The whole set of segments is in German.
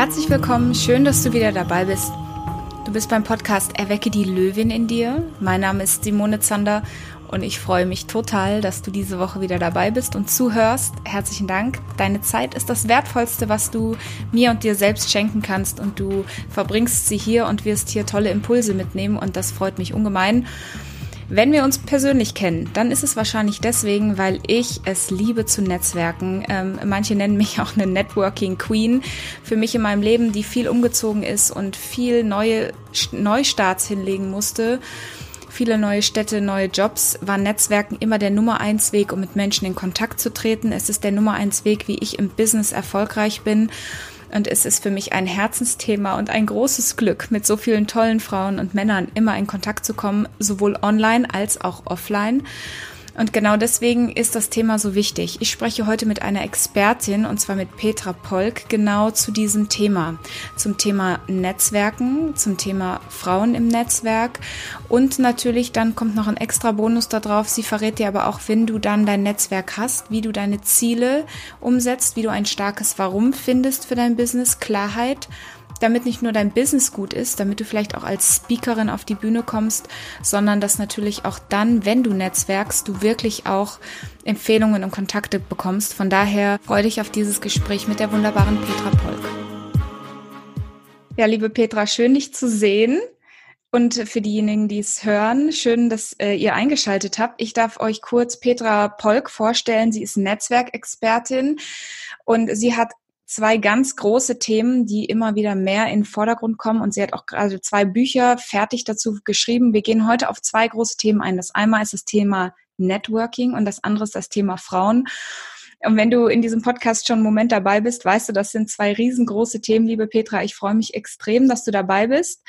Herzlich willkommen, schön, dass du wieder dabei bist. Du bist beim Podcast Erwecke die Löwin in dir. Mein Name ist Simone Zander und ich freue mich total, dass du diese Woche wieder dabei bist und zuhörst. Herzlichen Dank. Deine Zeit ist das Wertvollste, was du mir und dir selbst schenken kannst und du verbringst sie hier und wirst hier tolle Impulse mitnehmen und das freut mich ungemein. Wenn wir uns persönlich kennen, dann ist es wahrscheinlich deswegen, weil ich es liebe zu netzwerken. Ähm, manche nennen mich auch eine Networking Queen. Für mich in meinem Leben, die viel umgezogen ist und viel neue Neustarts hinlegen musste. Viele neue Städte, neue Jobs, war Netzwerken immer der Nummer eins Weg, um mit Menschen in Kontakt zu treten. Es ist der Nummer eins Weg, wie ich im Business erfolgreich bin. Und es ist für mich ein Herzensthema und ein großes Glück, mit so vielen tollen Frauen und Männern immer in Kontakt zu kommen, sowohl online als auch offline. Und genau deswegen ist das Thema so wichtig. Ich spreche heute mit einer Expertin, und zwar mit Petra Polk, genau zu diesem Thema. Zum Thema Netzwerken, zum Thema Frauen im Netzwerk. Und natürlich dann kommt noch ein extra Bonus darauf. Sie verrät dir aber auch, wenn du dann dein Netzwerk hast, wie du deine Ziele umsetzt, wie du ein starkes Warum findest für dein Business, Klarheit damit nicht nur dein Business gut ist, damit du vielleicht auch als Speakerin auf die Bühne kommst, sondern dass natürlich auch dann, wenn du netzwerkst, du wirklich auch Empfehlungen und Kontakte bekommst. Von daher freue dich auf dieses Gespräch mit der wunderbaren Petra Polk. Ja, liebe Petra, schön dich zu sehen. Und für diejenigen, die es hören, schön, dass äh, ihr eingeschaltet habt. Ich darf euch kurz Petra Polk vorstellen. Sie ist Netzwerkexpertin und sie hat zwei ganz große Themen, die immer wieder mehr in den Vordergrund kommen. Und sie hat auch gerade zwei Bücher fertig dazu geschrieben. Wir gehen heute auf zwei große Themen ein. Das einmal ist das Thema Networking und das andere ist das Thema Frauen. Und wenn du in diesem Podcast schon einen Moment dabei bist, weißt du, das sind zwei riesengroße Themen, liebe Petra. Ich freue mich extrem, dass du dabei bist.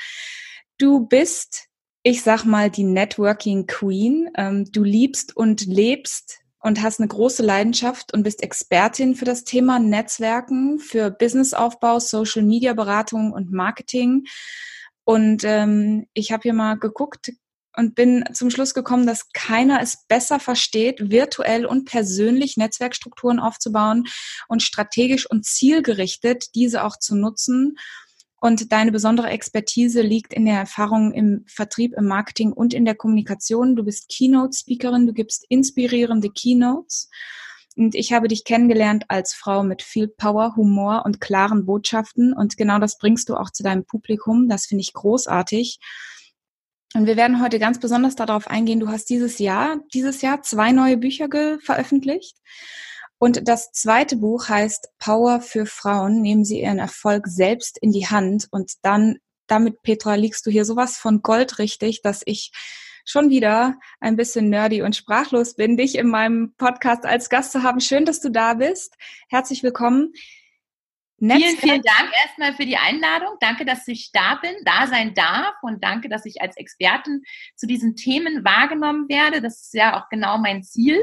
Du bist, ich sag mal, die Networking Queen. Ähm, du liebst und lebst und hast eine große Leidenschaft und bist Expertin für das Thema Netzwerken, für Businessaufbau, Social Media Beratung und Marketing. Und ähm, ich habe hier mal geguckt und bin zum Schluss gekommen, dass keiner es besser versteht, virtuell und persönlich Netzwerkstrukturen aufzubauen und strategisch und zielgerichtet diese auch zu nutzen und deine besondere Expertise liegt in der Erfahrung im Vertrieb, im Marketing und in der Kommunikation. Du bist Keynote-Speakerin, du gibst inspirierende Keynotes. Und ich habe dich kennengelernt als Frau mit viel Power, Humor und klaren Botschaften. Und genau das bringst du auch zu deinem Publikum. Das finde ich großartig. Und wir werden heute ganz besonders darauf eingehen. Du hast dieses Jahr, dieses Jahr zwei neue Bücher veröffentlicht. Und das zweite Buch heißt Power für Frauen. Nehmen Sie Ihren Erfolg selbst in die Hand. Und dann, damit, Petra, liegst du hier sowas von Gold richtig, dass ich schon wieder ein bisschen nerdy und sprachlos bin, dich in meinem Podcast als Gast zu haben. Schön, dass du da bist. Herzlich willkommen. Netzwerk. Vielen, vielen Dank erstmal für die Einladung. Danke, dass ich da bin, da sein darf und danke, dass ich als Expertin zu diesen Themen wahrgenommen werde. Das ist ja auch genau mein Ziel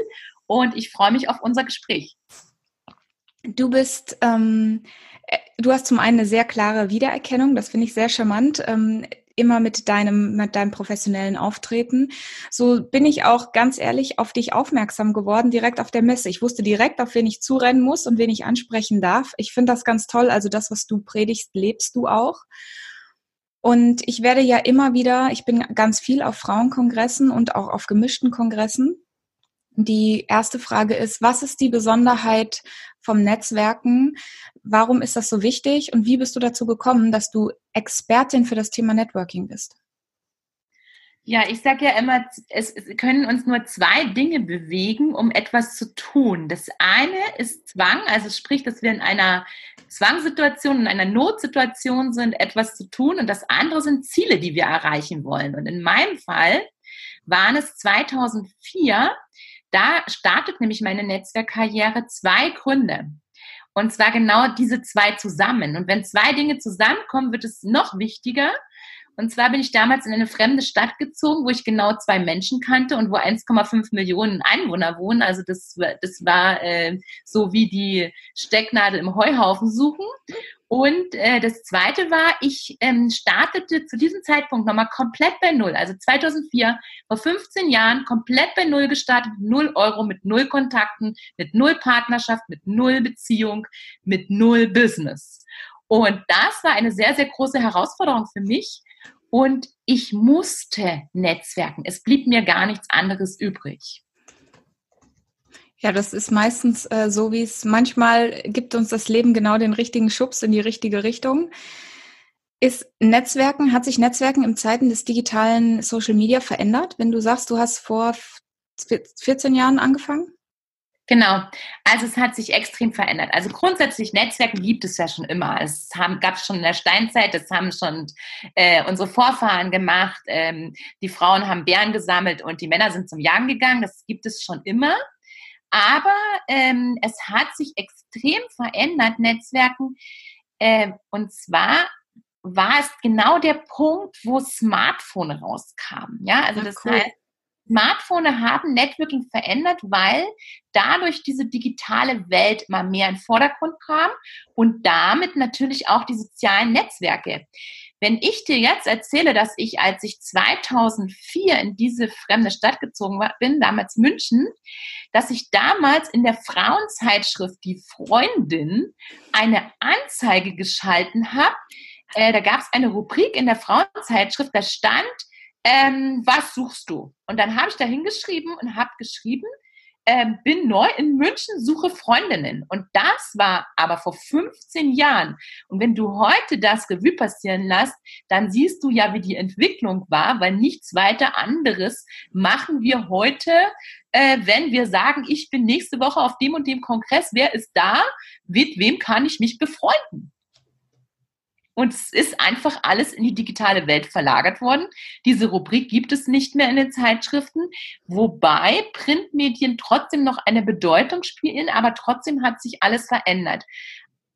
und ich freue mich auf unser Gespräch. Du bist, ähm, äh, du hast zum einen eine sehr klare Wiedererkennung, das finde ich sehr charmant. Ähm, immer mit deinem, mit deinem professionellen Auftreten. So bin ich auch ganz ehrlich auf dich aufmerksam geworden, direkt auf der Messe. Ich wusste direkt, auf wen ich zurennen muss und wen ich ansprechen darf. Ich finde das ganz toll. Also das, was du predigst, lebst du auch. Und ich werde ja immer wieder, ich bin ganz viel auf Frauenkongressen und auch auf gemischten Kongressen. Die erste Frage ist, was ist die Besonderheit vom Netzwerken? Warum ist das so wichtig? Und wie bist du dazu gekommen, dass du Expertin für das Thema Networking bist? Ja, ich sage ja immer, es können uns nur zwei Dinge bewegen, um etwas zu tun. Das eine ist Zwang, also sprich, dass wir in einer Zwangssituation, in einer Notsituation sind, etwas zu tun. Und das andere sind Ziele, die wir erreichen wollen. Und in meinem Fall waren es 2004, da startet nämlich meine Netzwerkkarriere zwei Gründe. Und zwar genau diese zwei zusammen. Und wenn zwei Dinge zusammenkommen, wird es noch wichtiger. Und zwar bin ich damals in eine fremde Stadt gezogen, wo ich genau zwei Menschen kannte und wo 1,5 Millionen Einwohner wohnen. Also das, das war äh, so wie die Stecknadel im Heuhaufen suchen. Und äh, das Zweite war, ich ähm, startete zu diesem Zeitpunkt nochmal komplett bei Null. Also 2004, vor 15 Jahren, komplett bei Null gestartet, Null Euro, mit Null Kontakten, mit Null Partnerschaft, mit Null Beziehung, mit Null Business. Und das war eine sehr, sehr große Herausforderung für mich. Und ich musste netzwerken. Es blieb mir gar nichts anderes übrig. Ja, das ist meistens äh, so, wie es manchmal gibt uns das Leben genau den richtigen Schubs in die richtige Richtung. Ist Netzwerken, hat sich Netzwerken im Zeiten des digitalen Social Media verändert? Wenn du sagst, du hast vor 14 Jahren angefangen? Genau. Also es hat sich extrem verändert. Also grundsätzlich Netzwerken gibt es ja schon immer. Es gab es schon in der Steinzeit, das haben schon äh, unsere Vorfahren gemacht. Ähm, die Frauen haben Bären gesammelt und die Männer sind zum Jagen gegangen. Das gibt es schon immer. Aber ähm, es hat sich extrem verändert, Netzwerken. Äh, und zwar war es genau der Punkt, wo Smartphone rauskamen. Ja, also das cool. heißt, Smartphone haben Networking verändert, weil dadurch diese digitale Welt immer mehr in den Vordergrund kam und damit natürlich auch die sozialen Netzwerke. Wenn ich dir jetzt erzähle, dass ich, als ich 2004 in diese fremde Stadt gezogen bin, damals München, dass ich damals in der Frauenzeitschrift Die Freundin eine Anzeige geschalten habe, äh, da gab es eine Rubrik in der Frauenzeitschrift, da stand, ähm, was suchst du? Und dann habe ich da hingeschrieben und habe geschrieben, ähm, bin neu in München, suche Freundinnen. Und das war aber vor 15 Jahren. Und wenn du heute das Revue passieren lässt, dann siehst du ja, wie die Entwicklung war, weil nichts weiter anderes machen wir heute, äh, wenn wir sagen, ich bin nächste Woche auf dem und dem Kongress, wer ist da? Mit wem kann ich mich befreunden? Und es ist einfach alles in die digitale Welt verlagert worden. Diese Rubrik gibt es nicht mehr in den Zeitschriften, wobei Printmedien trotzdem noch eine Bedeutung spielen, aber trotzdem hat sich alles verändert.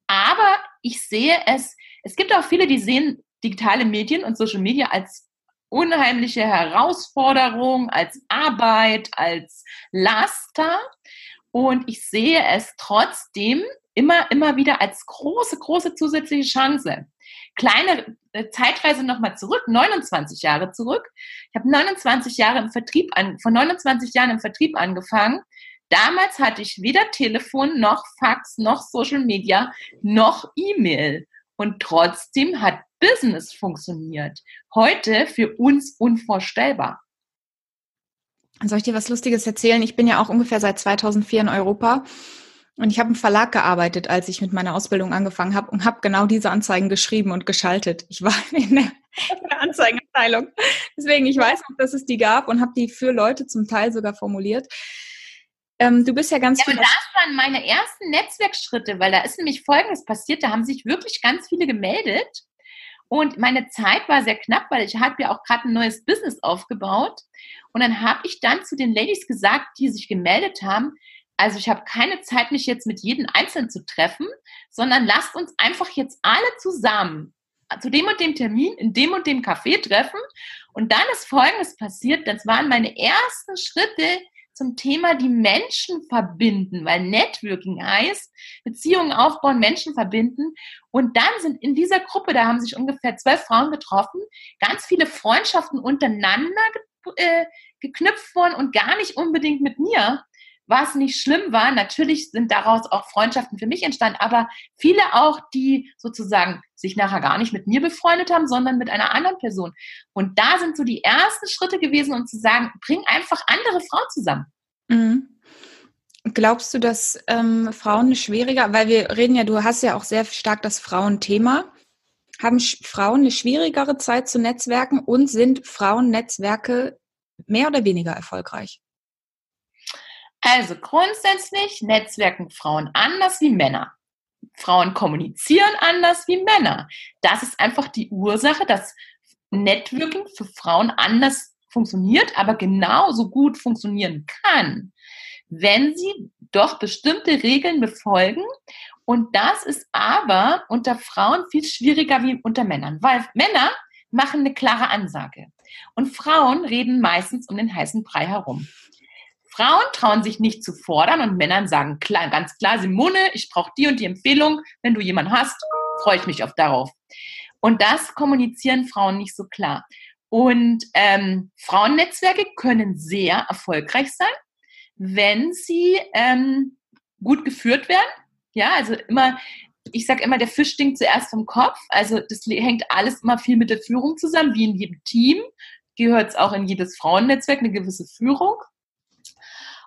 Aber ich sehe es, es gibt auch viele, die sehen digitale Medien und Social Media als unheimliche Herausforderung, als Arbeit, als Laster. Und ich sehe es trotzdem immer, immer wieder als große, große zusätzliche Chance. Kleine äh, Zeitreise nochmal zurück, 29 Jahre zurück. Ich habe 29 Jahre im Vertrieb an, vor 29 Jahren im Vertrieb angefangen. Damals hatte ich weder Telefon noch Fax noch Social Media noch E-Mail. Und trotzdem hat Business funktioniert. Heute für uns unvorstellbar. Soll ich dir was Lustiges erzählen? Ich bin ja auch ungefähr seit 2004 in Europa und ich habe im Verlag gearbeitet, als ich mit meiner Ausbildung angefangen habe und habe genau diese Anzeigen geschrieben und geschaltet. Ich war in der, in der Anzeigenabteilung. Deswegen, ich weiß auch, dass es die gab und habe die für Leute zum Teil sogar formuliert. Ähm, du bist ja ganz. Ja, aber das waren meine ersten Netzwerkschritte, weil da ist nämlich Folgendes passiert. Da haben sich wirklich ganz viele gemeldet. Und meine Zeit war sehr knapp, weil ich habe ja auch gerade ein neues Business aufgebaut. Und dann habe ich dann zu den Ladies gesagt, die sich gemeldet haben, also ich habe keine Zeit, mich jetzt mit jedem Einzelnen zu treffen, sondern lasst uns einfach jetzt alle zusammen zu dem und dem Termin in dem und dem Café treffen. Und dann ist Folgendes passiert. Das waren meine ersten Schritte zum Thema die Menschen verbinden, weil Networking heißt Beziehungen aufbauen, Menschen verbinden. Und dann sind in dieser Gruppe, da haben sich ungefähr zwölf Frauen getroffen, ganz viele Freundschaften untereinander äh, geknüpft worden und gar nicht unbedingt mit mir, was nicht schlimm war. Natürlich sind daraus auch Freundschaften für mich entstanden, aber viele auch, die sozusagen sich nachher gar nicht mit mir befreundet haben, sondern mit einer anderen Person. Und da sind so die ersten Schritte gewesen, um zu sagen, bring einfach andere Frauen zusammen. Mhm. Glaubst du, dass ähm, Frauen schwieriger, weil wir reden ja, du hast ja auch sehr stark das Frauenthema. Haben Frauen eine schwierigere Zeit zu Netzwerken und sind Frauennetzwerke mehr oder weniger erfolgreich? Also grundsätzlich netzwerken Frauen anders wie Männer. Frauen kommunizieren anders wie Männer. Das ist einfach die Ursache, dass Networking für Frauen anders funktioniert, aber genauso gut funktionieren kann, wenn sie doch bestimmte Regeln befolgen. Und das ist aber unter Frauen viel schwieriger wie unter Männern, weil Männer machen eine klare Ansage und Frauen reden meistens um den heißen Brei herum. Frauen trauen sich nicht zu fordern und Männern sagen klar, ganz klar, Simone, ich brauche die und die Empfehlung. Wenn du jemanden hast, freue ich mich auf darauf. Und das kommunizieren Frauen nicht so klar. Und ähm, Frauennetzwerke können sehr erfolgreich sein, wenn sie ähm, gut geführt werden. Ja, also immer ich sage immer, der Fisch stinkt zuerst vom Kopf. Also das hängt alles immer viel mit der Führung zusammen, wie in jedem Team gehört es auch in jedes Frauennetzwerk eine gewisse Führung.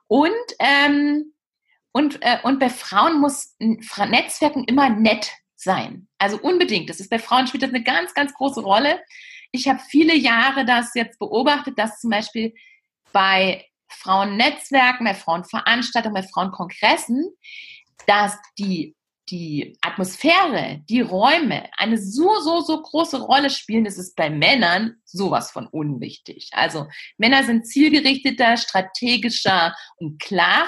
Und, ähm, und, äh, und bei Frauen muss Netzwerken immer nett sein. Also unbedingt. Das ist bei Frauen spielt das eine ganz, ganz große Rolle. Ich habe viele Jahre das jetzt beobachtet, dass zum Beispiel bei Frauennetzwerken, bei Frauenveranstaltungen, bei Frauenkongressen, dass die die Atmosphäre, die Räume eine so, so, so große Rolle spielen, das ist bei Männern sowas von unwichtig. Also Männer sind zielgerichteter, strategischer und klarer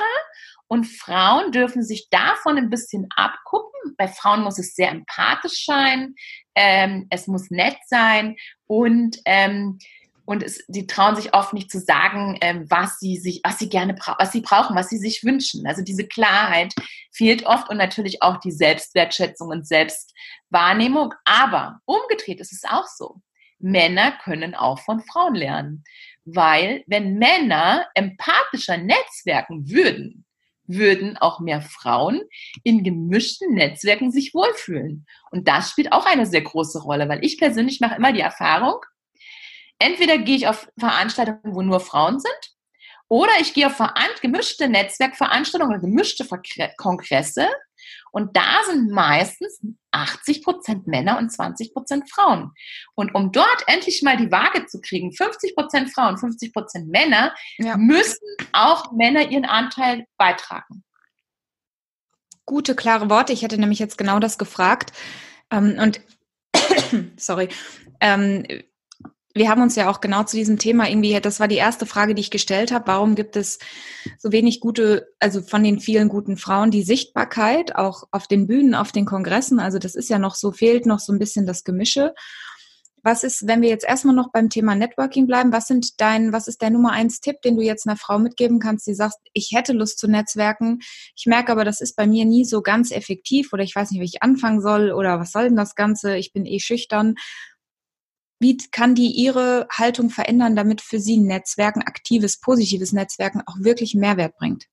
und Frauen dürfen sich davon ein bisschen abgucken. Bei Frauen muss es sehr empathisch sein, ähm, es muss nett sein und ähm, und es, die trauen sich oft nicht zu sagen, ähm, was sie sich, was sie gerne was sie brauchen, was sie sich wünschen. Also diese Klarheit fehlt oft und natürlich auch die Selbstwertschätzung und Selbstwahrnehmung. Aber umgedreht ist es auch so. Männer können auch von Frauen lernen. Weil wenn Männer empathischer netzwerken würden, würden auch mehr Frauen in gemischten Netzwerken sich wohlfühlen. Und das spielt auch eine sehr große Rolle, weil ich persönlich mache immer die Erfahrung, entweder gehe ich auf Veranstaltungen, wo nur Frauen sind, oder ich gehe auf gemischte Netzwerkveranstaltungen oder gemischte Kongresse und da sind meistens 80 Prozent Männer und 20 Prozent Frauen. Und um dort endlich mal die Waage zu kriegen, 50 Prozent Frauen, 50 Prozent Männer, ja. müssen auch Männer ihren Anteil beitragen. Gute, klare Worte. Ich hätte nämlich jetzt genau das gefragt. Ähm, und sorry, ähm, wir haben uns ja auch genau zu diesem Thema irgendwie, das war die erste Frage, die ich gestellt habe. Warum gibt es so wenig gute, also von den vielen guten Frauen, die Sichtbarkeit auch auf den Bühnen, auf den Kongressen? Also das ist ja noch so, fehlt noch so ein bisschen das Gemische. Was ist, wenn wir jetzt erstmal noch beim Thema Networking bleiben, was sind dein, was ist der Nummer eins Tipp, den du jetzt einer Frau mitgeben kannst, die sagt, ich hätte Lust zu netzwerken, ich merke aber, das ist bei mir nie so ganz effektiv oder ich weiß nicht, wie ich anfangen soll oder was soll denn das Ganze, ich bin eh schüchtern. Wie kann die ihre Haltung verändern, damit für sie Netzwerken, aktives, positives Netzwerken auch wirklich Mehrwert bringt?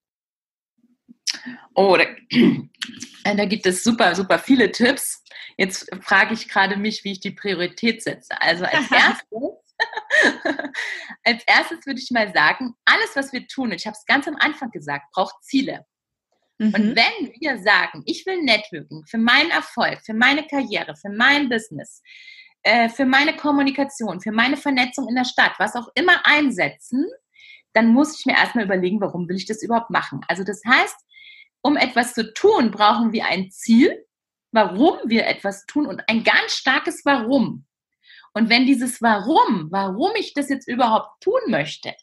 Oh, da, da, gibt es super, super viele Tipps. Jetzt frage ich gerade mich, wie ich die Priorität setze. Also als erstes, als erstes würde ich mal sagen, alles, was wir tun, und ich habe es ganz am Anfang gesagt, braucht Ziele. Mhm. Und wenn wir sagen, ich will Networking für meinen Erfolg, für meine Karriere, für mein Business, äh, für meine Kommunikation, für meine Vernetzung in der Stadt, was auch immer einsetzen, dann muss ich mir erstmal überlegen, warum will ich das überhaupt machen. Also das heißt, um etwas zu tun, brauchen wir ein Ziel, warum wir etwas tun und ein ganz starkes Warum. Und wenn dieses Warum, warum ich das jetzt überhaupt tun möchte,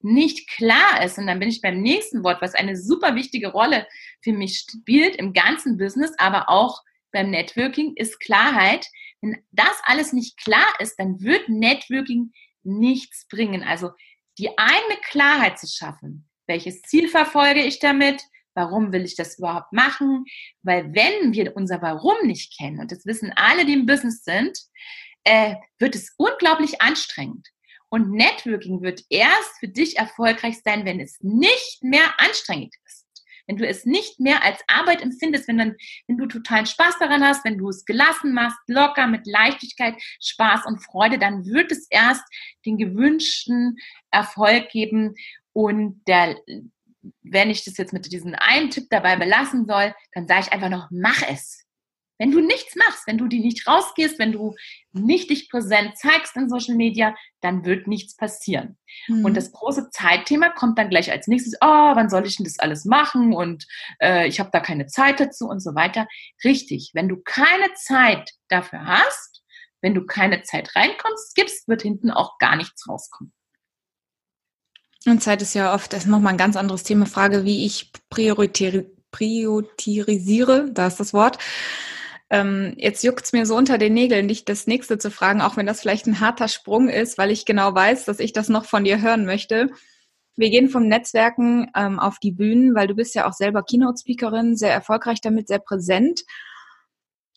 nicht klar ist, und dann bin ich beim nächsten Wort, was eine super wichtige Rolle für mich spielt im ganzen Business, aber auch beim Networking, ist Klarheit. Wenn das alles nicht klar ist, dann wird Networking nichts bringen. Also die eigene Klarheit zu schaffen. Welches Ziel verfolge ich damit? Warum will ich das überhaupt machen? Weil wenn wir unser Warum nicht kennen, und das wissen alle, die im Business sind, äh, wird es unglaublich anstrengend. Und Networking wird erst für dich erfolgreich sein, wenn es nicht mehr anstrengend wenn du es nicht mehr als Arbeit empfindest, wenn, dann, wenn du totalen Spaß daran hast, wenn du es gelassen machst, locker, mit Leichtigkeit, Spaß und Freude, dann wird es erst den gewünschten Erfolg geben. Und der, wenn ich das jetzt mit diesem einen Tipp dabei belassen soll, dann sage ich einfach noch, mach es. Wenn du nichts machst, wenn du die nicht rausgehst, wenn du nicht dich präsent zeigst in Social Media, dann wird nichts passieren. Mhm. Und das große Zeitthema kommt dann gleich als nächstes, oh, wann soll ich denn das alles machen und äh, ich habe da keine Zeit dazu und so weiter. Richtig, wenn du keine Zeit dafür hast, wenn du keine Zeit reinkommst, gibst, wird hinten auch gar nichts rauskommen. Und Zeit ist ja oft, das ist nochmal ein ganz anderes Thema, Frage, wie ich priorisiere, priorisiere, da ist das Wort, ähm, jetzt juckt's mir so unter den Nägeln, dich das nächste zu fragen, auch wenn das vielleicht ein harter Sprung ist, weil ich genau weiß, dass ich das noch von dir hören möchte. Wir gehen vom Netzwerken ähm, auf die Bühnen, weil du bist ja auch selber Keynote-Speakerin, sehr erfolgreich damit, sehr präsent.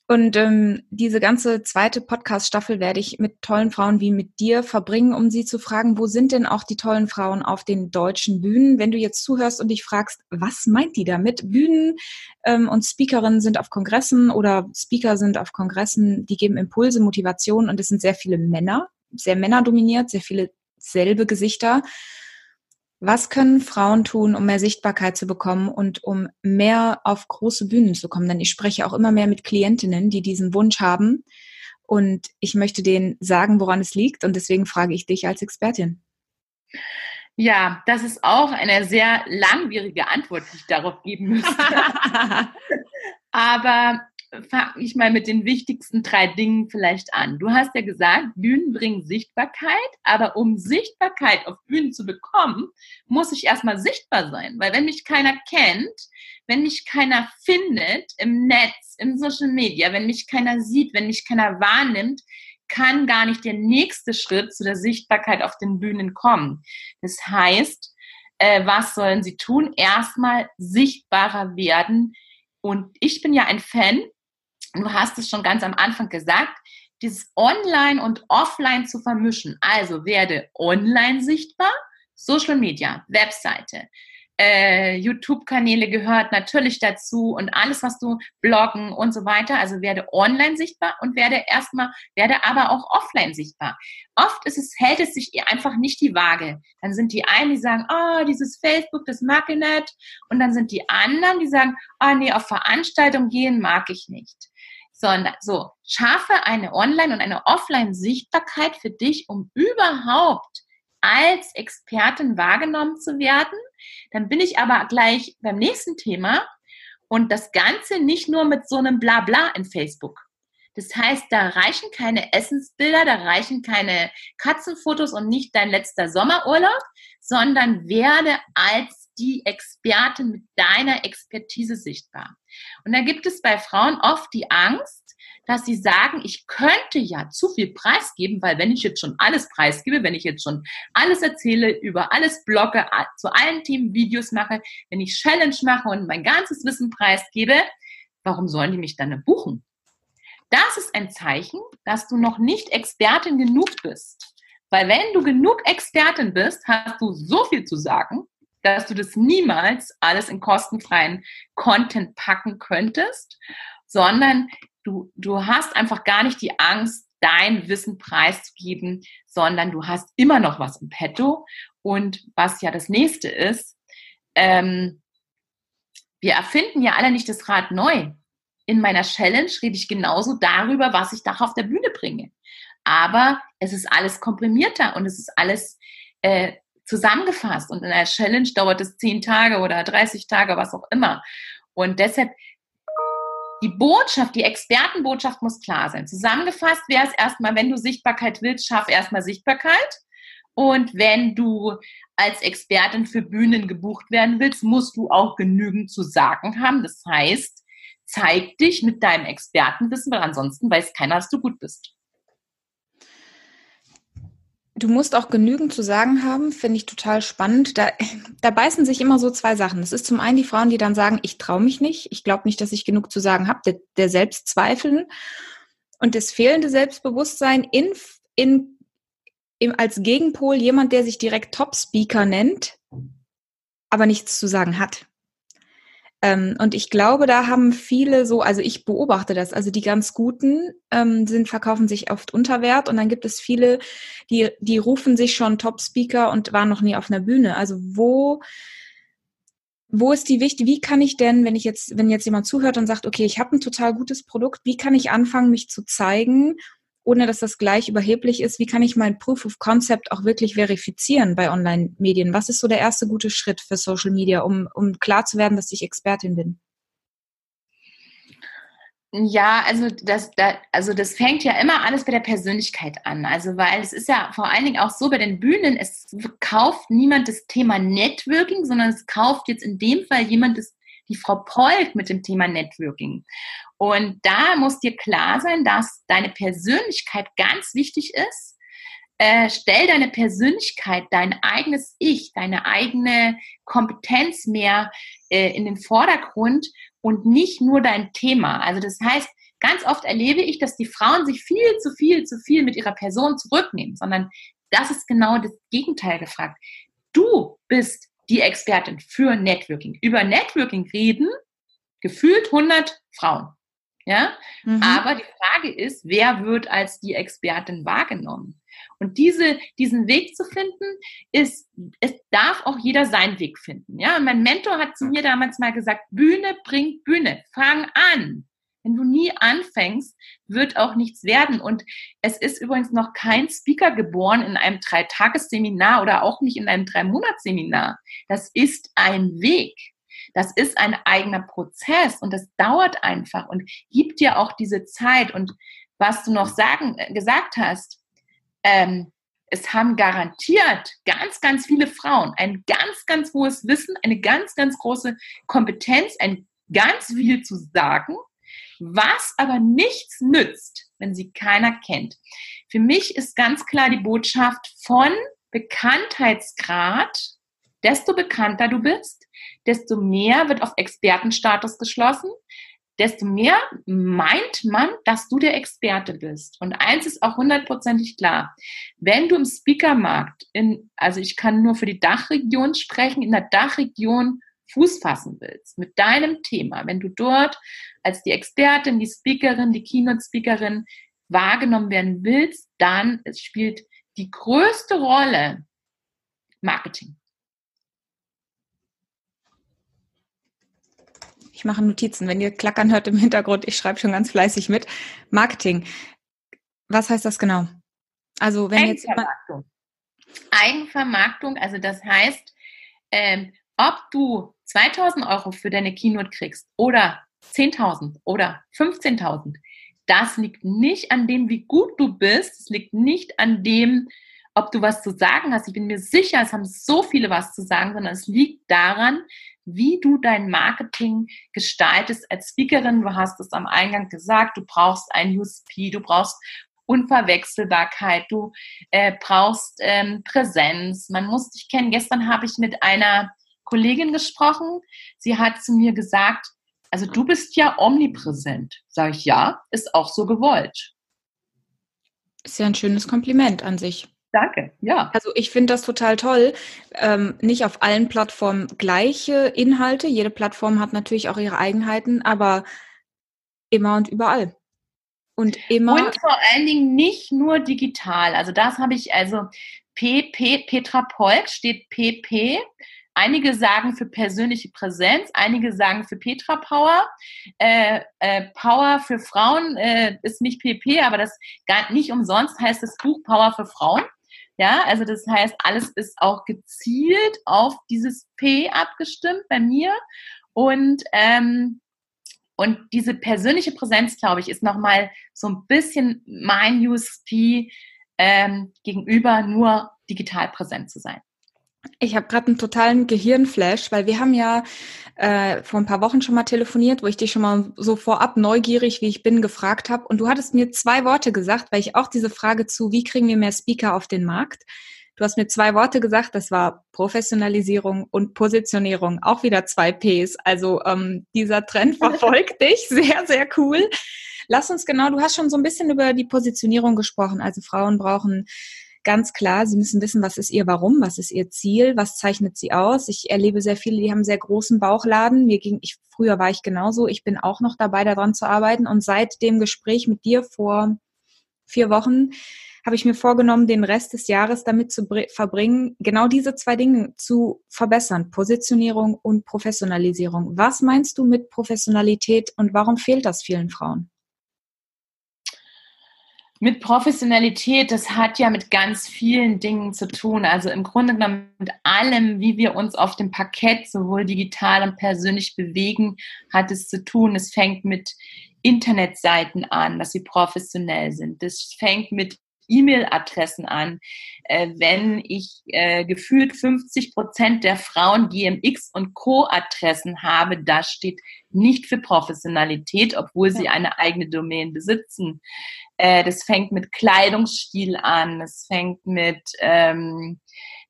Und ähm, diese ganze zweite Podcast-Staffel werde ich mit tollen Frauen wie mit dir verbringen, um sie zu fragen, wo sind denn auch die tollen Frauen auf den deutschen Bühnen? Wenn du jetzt zuhörst und dich fragst, was meint die damit? Bühnen ähm, und Speakerinnen sind auf Kongressen oder Speaker sind auf Kongressen, die geben Impulse, Motivation und es sind sehr viele Männer, sehr männerdominiert, sehr viele selbe Gesichter. Was können Frauen tun, um mehr Sichtbarkeit zu bekommen und um mehr auf große Bühnen zu kommen? Denn ich spreche auch immer mehr mit Klientinnen, die diesen Wunsch haben. Und ich möchte denen sagen, woran es liegt. Und deswegen frage ich dich als Expertin. Ja, das ist auch eine sehr langwierige Antwort, die ich darauf geben müsste. Aber fange ich mal mit den wichtigsten drei Dingen vielleicht an. Du hast ja gesagt, Bühnen bringen Sichtbarkeit, aber um Sichtbarkeit auf Bühnen zu bekommen, muss ich erstmal sichtbar sein. Weil wenn mich keiner kennt, wenn mich keiner findet im Netz, in Social Media, wenn mich keiner sieht, wenn mich keiner wahrnimmt, kann gar nicht der nächste Schritt zu der Sichtbarkeit auf den Bühnen kommen. Das heißt, äh, was sollen sie tun? Erstmal sichtbarer werden. Und ich bin ja ein Fan du hast es schon ganz am Anfang gesagt, dieses Online und Offline zu vermischen. Also werde online sichtbar, Social Media, Webseite, äh, YouTube-Kanäle gehört natürlich dazu und alles, was du bloggen und so weiter. Also werde online sichtbar und werde erstmal, werde aber auch offline sichtbar. Oft ist es, hält es sich einfach nicht die Waage. Dann sind die einen, die sagen, oh, dieses Facebook, das mag ich nicht. Und dann sind die anderen, die sagen, oh nee, auf Veranstaltungen gehen mag ich nicht sondern so, schaffe eine Online- und eine Offline-Sichtbarkeit für dich, um überhaupt als Expertin wahrgenommen zu werden. Dann bin ich aber gleich beim nächsten Thema und das Ganze nicht nur mit so einem Blabla in Facebook. Das heißt, da reichen keine Essensbilder, da reichen keine Katzenfotos und nicht dein letzter Sommerurlaub, sondern werde als die Expertin mit deiner Expertise sichtbar. Und da gibt es bei Frauen oft die Angst, dass sie sagen, ich könnte ja zu viel preisgeben, weil wenn ich jetzt schon alles preisgebe, wenn ich jetzt schon alles erzähle, über alles blogge, zu allen Themen Videos mache, wenn ich Challenge mache und mein ganzes Wissen preisgebe, warum sollen die mich dann buchen? Das ist ein Zeichen, dass du noch nicht Expertin genug bist. Weil wenn du genug Expertin bist, hast du so viel zu sagen, dass du das niemals alles in kostenfreien Content packen könntest, sondern du, du hast einfach gar nicht die Angst, dein Wissen preiszugeben, sondern du hast immer noch was im Petto. Und was ja das nächste ist, ähm, wir erfinden ja alle nicht das Rad neu. In meiner Challenge rede ich genauso darüber, was ich da auf der Bühne bringe. Aber es ist alles komprimierter und es ist alles äh, zusammengefasst. Und in einer Challenge dauert es 10 Tage oder 30 Tage, was auch immer. Und deshalb die Botschaft, die Expertenbotschaft muss klar sein. Zusammengefasst wäre es erstmal, wenn du Sichtbarkeit willst, schaff erstmal Sichtbarkeit. Und wenn du als Expertin für Bühnen gebucht werden willst, musst du auch genügend zu sagen haben. Das heißt, zeig dich mit deinem Expertenwissen, weil ansonsten weiß keiner, dass du gut bist. Du musst auch genügend zu sagen haben, finde ich total spannend. Da, da beißen sich immer so zwei Sachen. Das ist zum einen die Frauen, die dann sagen, ich traue mich nicht, ich glaube nicht, dass ich genug zu sagen habe, der, der Selbstzweifel und das fehlende Selbstbewusstsein in, in, im, als Gegenpol jemand, der sich direkt Top-Speaker nennt, aber nichts zu sagen hat. Ähm, und ich glaube, da haben viele so, also ich beobachte das, also die ganz Guten ähm, sind, verkaufen sich oft unter Wert und dann gibt es viele, die, die rufen sich schon Top-Speaker und waren noch nie auf einer Bühne. Also wo, wo ist die Wichtig, wie kann ich denn, wenn ich jetzt, wenn jetzt jemand zuhört und sagt, okay, ich habe ein total gutes Produkt, wie kann ich anfangen, mich zu zeigen ohne dass das gleich überheblich ist, wie kann ich mein Proof of Concept auch wirklich verifizieren bei Online-Medien? Was ist so der erste gute Schritt für Social Media, um, um klar zu werden, dass ich Expertin bin? Ja, also das, das, also das fängt ja immer alles bei der Persönlichkeit an. Also weil es ist ja vor allen Dingen auch so bei den Bühnen, es kauft niemand das Thema Networking, sondern es kauft jetzt in dem Fall jemand das, die Frau Polk mit dem Thema Networking. Und da muss dir klar sein, dass deine Persönlichkeit ganz wichtig ist. Äh, stell deine Persönlichkeit, dein eigenes Ich, deine eigene Kompetenz mehr äh, in den Vordergrund und nicht nur dein Thema. Also das heißt, ganz oft erlebe ich, dass die Frauen sich viel zu viel, zu viel mit ihrer Person zurücknehmen, sondern das ist genau das Gegenteil gefragt. Du bist die Expertin für Networking. Über Networking reden gefühlt 100 Frauen. Ja, mhm. aber die Frage ist, wer wird als die Expertin wahrgenommen? Und diese, diesen Weg zu finden, ist, es darf auch jeder seinen Weg finden. Ja, und mein Mentor hat zu mir damals mal gesagt, Bühne bringt Bühne. Fang an. Wenn du nie anfängst, wird auch nichts werden. Und es ist übrigens noch kein Speaker geboren in einem Dreitagesseminar oder auch nicht in einem Drei-Monats-Seminar. Das ist ein Weg. Das ist ein eigener Prozess und das dauert einfach und gibt dir auch diese Zeit. Und was du noch sagen, äh, gesagt hast, ähm, es haben garantiert ganz, ganz viele Frauen ein ganz, ganz hohes Wissen, eine ganz, ganz große Kompetenz, ein ganz viel zu sagen, was aber nichts nützt, wenn sie keiner kennt. Für mich ist ganz klar die Botschaft von Bekanntheitsgrad, desto bekannter du bist, desto mehr wird auf Expertenstatus geschlossen, desto mehr meint man, dass du der Experte bist. Und eins ist auch hundertprozentig klar. Wenn du im Speakermarkt in, also ich kann nur für die Dachregion sprechen, in der Dachregion Fuß fassen willst mit deinem Thema, wenn du dort als die Expertin, die Speakerin, die Keynote-Speakerin wahrgenommen werden willst, dann spielt die größte Rolle Marketing. Ich mache Notizen. Wenn ihr klackern hört im Hintergrund, ich schreibe schon ganz fleißig mit. Marketing. Was heißt das genau? Also wenn Eigenvermarktung. jetzt Eigenvermarktung, also das heißt, ähm, ob du 2000 Euro für deine Keynote kriegst oder 10.000 oder 15.000, das liegt nicht an dem, wie gut du bist. Es liegt nicht an dem, ob du was zu sagen hast. Ich bin mir sicher, es haben so viele was zu sagen, sondern es liegt daran, wie du dein Marketing gestaltest als Speakerin. Du hast es am Eingang gesagt, du brauchst ein USP, du brauchst Unverwechselbarkeit, du äh, brauchst ähm, Präsenz, man muss dich kennen. Gestern habe ich mit einer Kollegin gesprochen, sie hat zu mir gesagt, also du bist ja omnipräsent. Sage ich, ja, ist auch so gewollt. Ist ja ein schönes Kompliment an sich. Danke, ja. Also ich finde das total toll. Ähm, nicht auf allen Plattformen gleiche Inhalte. Jede Plattform hat natürlich auch ihre Eigenheiten, aber immer und überall. Und immer. Und vor allen Dingen nicht nur digital. Also das habe ich, also PP, Petra Polk steht PP. Einige sagen für persönliche Präsenz, einige sagen für Petra Power. Äh, äh, Power für Frauen äh, ist nicht PP, aber das gar nicht umsonst heißt das Buch Power für Frauen. Ja, also das heißt, alles ist auch gezielt auf dieses P abgestimmt bei mir. Und, ähm, und diese persönliche Präsenz, glaube ich, ist nochmal so ein bisschen mein USP ähm, gegenüber nur digital präsent zu sein. Ich habe gerade einen totalen Gehirnflash, weil wir haben ja äh, vor ein paar Wochen schon mal telefoniert, wo ich dich schon mal so vorab neugierig, wie ich bin, gefragt habe. Und du hattest mir zwei Worte gesagt, weil ich auch diese Frage zu, wie kriegen wir mehr Speaker auf den Markt? Du hast mir zwei Worte gesagt, das war Professionalisierung und Positionierung, auch wieder zwei Ps. Also ähm, dieser Trend verfolgt dich, sehr, sehr cool. Lass uns genau, du hast schon so ein bisschen über die Positionierung gesprochen. Also Frauen brauchen ganz klar, sie müssen wissen, was ist ihr Warum, was ist ihr Ziel, was zeichnet sie aus. Ich erlebe sehr viele, die haben sehr großen Bauchladen. Mir ging, ich, früher war ich genauso. Ich bin auch noch dabei, daran zu arbeiten. Und seit dem Gespräch mit dir vor vier Wochen habe ich mir vorgenommen, den Rest des Jahres damit zu verbringen, genau diese zwei Dinge zu verbessern. Positionierung und Professionalisierung. Was meinst du mit Professionalität und warum fehlt das vielen Frauen? Mit Professionalität, das hat ja mit ganz vielen Dingen zu tun. Also im Grunde genommen mit allem, wie wir uns auf dem Parkett sowohl digital und persönlich bewegen, hat es zu tun. Es fängt mit Internetseiten an, dass sie professionell sind. Das fängt mit E-Mail-Adressen an. Äh, wenn ich äh, gefühlt 50 Prozent der Frauen GMX und Co-Adressen habe, das steht nicht für Professionalität, obwohl sie eine eigene Domain besitzen. Äh, das fängt mit Kleidungsstil an, es fängt mit ähm,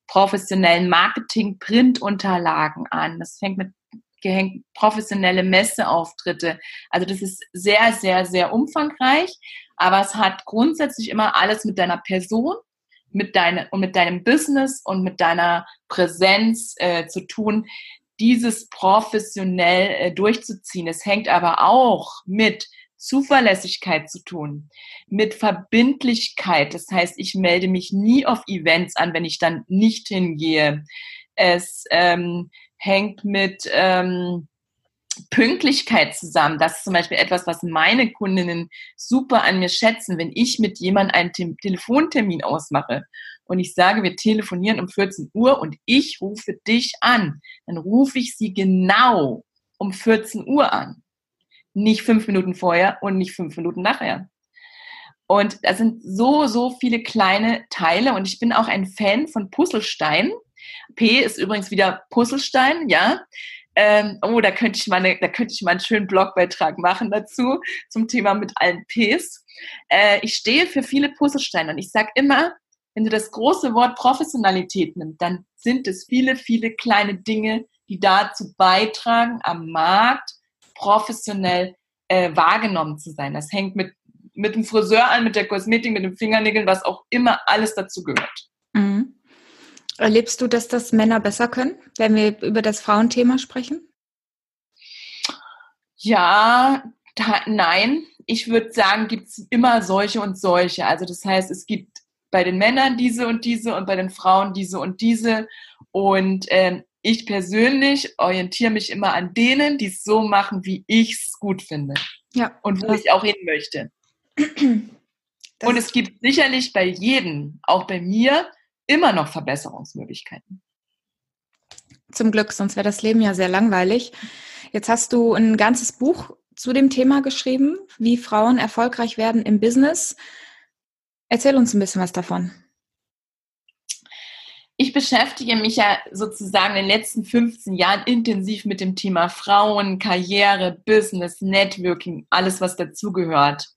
professionellen Marketing-Printunterlagen an, das fängt mit gehängt professionelle Messeauftritte. Also das ist sehr, sehr, sehr umfangreich, aber es hat grundsätzlich immer alles mit deiner Person, mit, deine, und mit deinem Business und mit deiner Präsenz äh, zu tun, dieses professionell äh, durchzuziehen. Es hängt aber auch mit Zuverlässigkeit zu tun, mit Verbindlichkeit. Das heißt, ich melde mich nie auf Events an, wenn ich dann nicht hingehe. Es ähm, hängt mit ähm, Pünktlichkeit zusammen. Das ist zum Beispiel etwas, was meine Kundinnen super an mir schätzen, wenn ich mit jemandem einen Te Telefontermin ausmache und ich sage, wir telefonieren um 14 Uhr und ich rufe dich an, dann rufe ich sie genau um 14 Uhr an. Nicht fünf Minuten vorher und nicht fünf Minuten nachher. Und da sind so, so viele kleine Teile und ich bin auch ein Fan von Puzzlesteinen. P ist übrigens wieder Puzzlestein, ja. Ähm, oh, da könnte ich mal, eine, da könnte ich mal einen schönen Blogbeitrag machen dazu zum Thema mit allen Ps. Äh, ich stehe für viele Puzzlesteine und ich sage immer, wenn du das große Wort Professionalität nimmst, dann sind es viele, viele kleine Dinge, die dazu beitragen, am Markt professionell äh, wahrgenommen zu sein. Das hängt mit, mit dem Friseur an, mit der Kosmetik, mit den Fingernägeln, was auch immer alles dazu gehört. Erlebst du, dass das Männer besser können, wenn wir über das Frauenthema sprechen? Ja, da, nein. Ich würde sagen, gibt es immer solche und solche. Also das heißt, es gibt bei den Männern diese und diese und bei den Frauen diese und diese. Und ähm, ich persönlich orientiere mich immer an denen, die es so machen, wie ich es gut finde. Ja. Und wo ich auch hin möchte. Das und es gibt sicherlich bei jedem, auch bei mir, immer noch Verbesserungsmöglichkeiten. Zum Glück, sonst wäre das Leben ja sehr langweilig. Jetzt hast du ein ganzes Buch zu dem Thema geschrieben, wie Frauen erfolgreich werden im Business. Erzähl uns ein bisschen was davon. Ich beschäftige mich ja sozusagen in den letzten 15 Jahren intensiv mit dem Thema Frauen, Karriere, Business, Networking, alles, was dazugehört.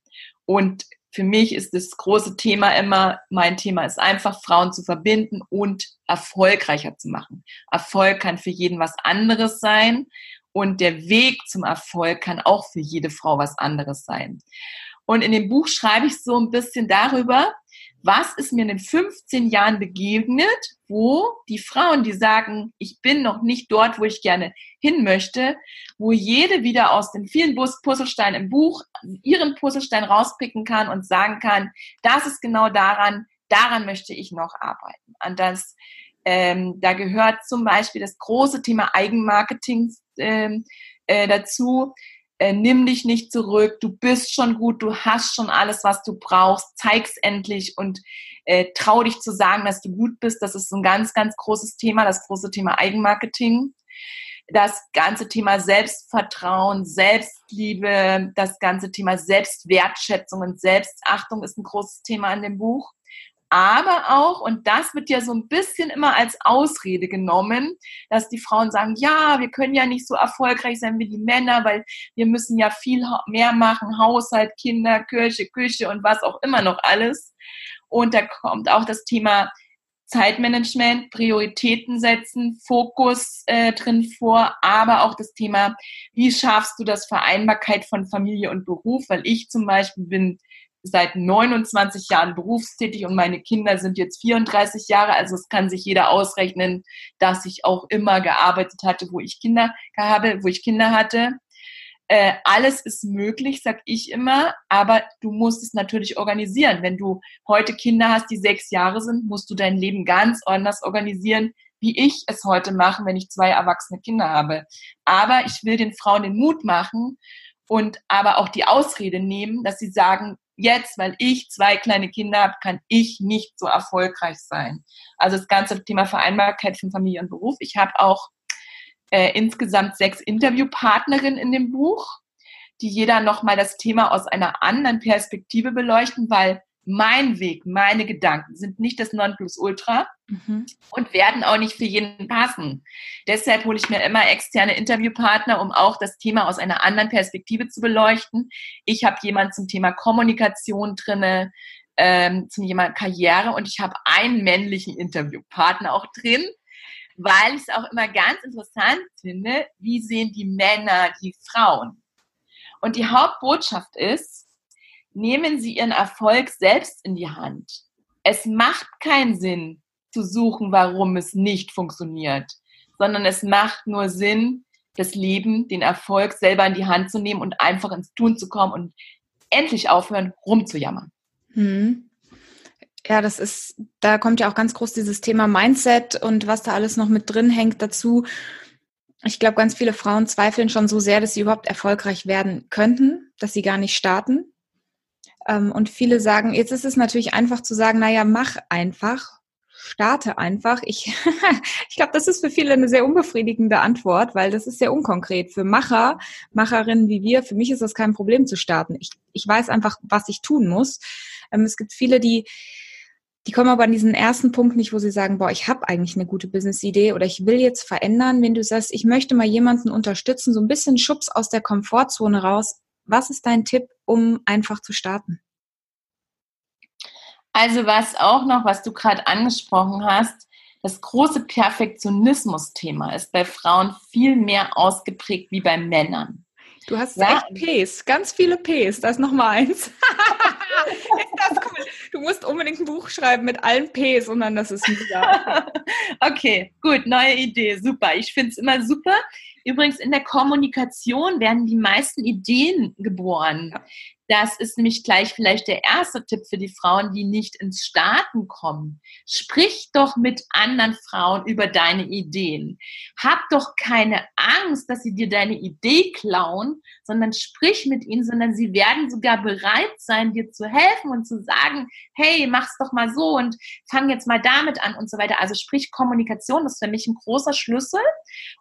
Und für mich ist das große Thema immer, mein Thema ist einfach, Frauen zu verbinden und erfolgreicher zu machen. Erfolg kann für jeden was anderes sein und der Weg zum Erfolg kann auch für jede Frau was anderes sein. Und in dem Buch schreibe ich so ein bisschen darüber, was ist mir in den 15 Jahren begegnet, wo die Frauen, die sagen, ich bin noch nicht dort, wo ich gerne hin möchte, wo jede wieder aus den vielen Puzzlesteinen im Buch ihren Puzzlestein rauspicken kann und sagen kann, das ist genau daran, daran möchte ich noch arbeiten. An das, ähm, da gehört zum Beispiel das große Thema Eigenmarketing ähm, äh, dazu äh, nimm dich nicht zurück, du bist schon gut, du hast schon alles, was du brauchst, zeig's endlich und äh, trau dich zu sagen, dass du gut bist. Das ist ein ganz, ganz großes Thema, das große Thema Eigenmarketing. Das ganze Thema Selbstvertrauen, Selbstliebe, das ganze Thema Selbstwertschätzung und Selbstachtung ist ein großes Thema in dem Buch aber auch, und das wird ja so ein bisschen immer als Ausrede genommen, dass die Frauen sagen, ja, wir können ja nicht so erfolgreich sein wie die Männer, weil wir müssen ja viel mehr machen, Haushalt, Kinder, Kirche, Küche und was auch immer noch alles. Und da kommt auch das Thema Zeitmanagement, Prioritäten setzen, Fokus äh, drin vor, aber auch das Thema, wie schaffst du das Vereinbarkeit von Familie und Beruf? Weil ich zum Beispiel bin seit 29 Jahren berufstätig und meine Kinder sind jetzt 34 Jahre. Also es kann sich jeder ausrechnen, dass ich auch immer gearbeitet hatte, wo ich Kinder habe, wo ich Kinder hatte. Äh, alles ist möglich, sag ich immer, aber du musst es natürlich organisieren. Wenn du heute Kinder hast, die sechs Jahre sind, musst du dein Leben ganz anders organisieren, wie ich es heute mache, wenn ich zwei erwachsene Kinder habe. Aber ich will den Frauen den Mut machen und aber auch die Ausrede nehmen, dass sie sagen, jetzt, weil ich zwei kleine Kinder habe, kann ich nicht so erfolgreich sein. Also das ganze Thema Vereinbarkeit von Familie und Beruf. Ich habe auch äh, insgesamt sechs Interviewpartnerinnen in dem Buch, die jeder nochmal das Thema aus einer anderen Perspektive beleuchten, weil mein Weg, meine Gedanken sind nicht das Nonplusultra mhm. und werden auch nicht für jeden passen. Deshalb hole ich mir immer externe Interviewpartner, um auch das Thema aus einer anderen Perspektive zu beleuchten. Ich habe jemanden zum Thema Kommunikation drinne, ähm, zum Thema Karriere und ich habe einen männlichen Interviewpartner auch drin, weil ich es auch immer ganz interessant finde, wie sehen die Männer die Frauen. Und die Hauptbotschaft ist, nehmen Sie Ihren Erfolg selbst in die Hand. Es macht keinen Sinn zu suchen, warum es nicht funktioniert, sondern es macht nur Sinn, das Leben, den Erfolg selber in die Hand zu nehmen und einfach ins Tun zu kommen und endlich aufhören, rumzujammern. Hm. Ja, das ist, da kommt ja auch ganz groß dieses Thema Mindset und was da alles noch mit drin hängt dazu. Ich glaube, ganz viele Frauen zweifeln schon so sehr, dass sie überhaupt erfolgreich werden könnten, dass sie gar nicht starten. Ähm, und viele sagen, jetzt ist es natürlich einfach zu sagen, naja, mach einfach, starte einfach. Ich, ich glaube, das ist für viele eine sehr unbefriedigende Antwort, weil das ist sehr unkonkret. Für Macher, Macherinnen wie wir, für mich ist das kein Problem zu starten. Ich, ich weiß einfach, was ich tun muss. Ähm, es gibt viele, die die kommen aber an diesen ersten Punkt nicht, wo sie sagen, boah, ich habe eigentlich eine gute Business-Idee oder ich will jetzt verändern. Wenn du sagst, ich möchte mal jemanden unterstützen, so ein bisschen Schubs aus der Komfortzone raus. Was ist dein Tipp, um einfach zu starten? Also was auch noch, was du gerade angesprochen hast, das große Perfektionismus-Thema ist bei Frauen viel mehr ausgeprägt wie bei Männern. Du hast ja. echt Ps, ganz viele Ps. Da ist noch mal eins. ist das cool. Du musst unbedingt ein Buch schreiben mit allen Ps und dann das ist mega. okay, gut, neue Idee, super. Ich finde es immer super. Übrigens, in der Kommunikation werden die meisten Ideen geboren. Das ist nämlich gleich vielleicht der erste Tipp für die Frauen, die nicht ins Starten kommen. Sprich doch mit anderen Frauen über deine Ideen. Hab doch keine Angst, dass sie dir deine Idee klauen, sondern sprich mit ihnen, sondern sie werden sogar bereit sein, dir zu helfen und zu sagen, hey, mach's doch mal so und fang jetzt mal damit an und so weiter. Also sprich Kommunikation ist für mich ein großer Schlüssel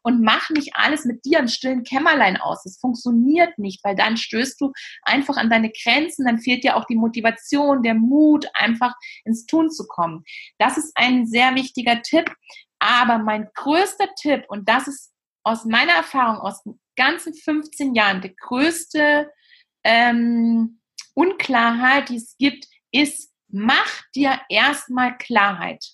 und mach nicht alles mit dir im stillen Kämmerlein aus. Das funktioniert nicht, weil dann stößt du einfach an deine deine Grenzen, dann fehlt dir auch die Motivation, der Mut, einfach ins Tun zu kommen. Das ist ein sehr wichtiger Tipp. Aber mein größter Tipp, und das ist aus meiner Erfahrung, aus den ganzen 15 Jahren, der größte ähm, Unklarheit, die es gibt, ist, mach dir erstmal Klarheit.